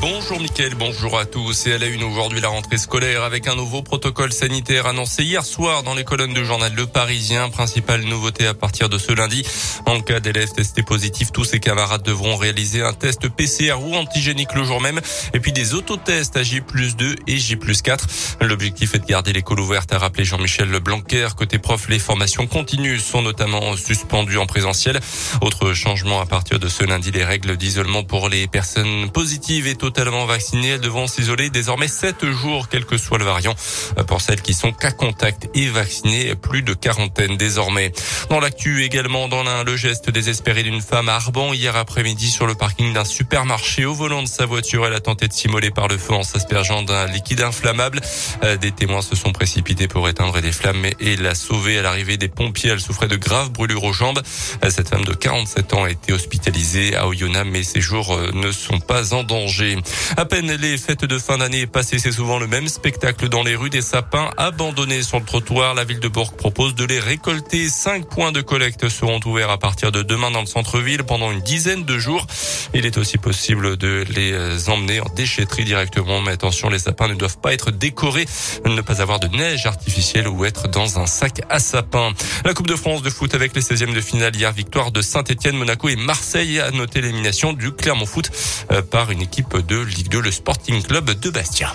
Bonjour Mickaël, bonjour à tous. Et à la une aujourd'hui la rentrée scolaire avec un nouveau protocole sanitaire annoncé hier soir dans les colonnes du journal Le Parisien. Principale nouveauté à partir de ce lundi. En cas d'élèves testés positifs, tous ses camarades devront réaliser un test PCR ou antigénique le jour même. Et puis des autotests à J 2 et J 4. L'objectif est de garder l'école ouverte, a rappelé Jean-Michel Blanquer. Côté prof, les formations continues sont notamment suspendues en présentiel. Autre changement à partir de ce lundi, les règles d'isolement pour les personnes positives et totalement vaccinées. Elles devront s'isoler désormais 7 jours, quel que soit le variant. Pour celles qui sont cas contact et vaccinées, plus de quarantaine désormais. Dans l'actu également, dans l'un, le geste désespéré d'une femme à Arban hier après-midi sur le parking d'un supermarché au volant de sa voiture. Elle a tenté de s'immoler par le feu en s'aspergeant d'un liquide inflammable. Euh, des témoins se sont précipités pour éteindre les flammes et la sauver. À l'arrivée des pompiers, elle souffrait de graves brûlures aux jambes. Euh, cette femme de 47 ans a été hospitalisée à Oyonnax, mais ses jours euh, ne sont pas en danger. À peine les fêtes de fin d'année passées, c'est souvent le même spectacle dans les rues des sapins abandonnés sur le trottoir. La ville de Bourg propose de les récolter. Cinq points de collecte seront ouverts à partir de demain dans le centre-ville pendant une dizaine de jours. Il est aussi possible de les emmener en déchetterie directement. Mais attention, les sapins ne doivent pas être décorés, ne pas avoir de neige artificielle ou être dans un sac à sapin. La Coupe de France de foot avec les 16e de finale hier, victoire de Saint-Etienne, Monaco et Marseille a noté l'élimination du Clermont Foot euh, par une équipe Ligue 2, le Sporting Club de Bastia.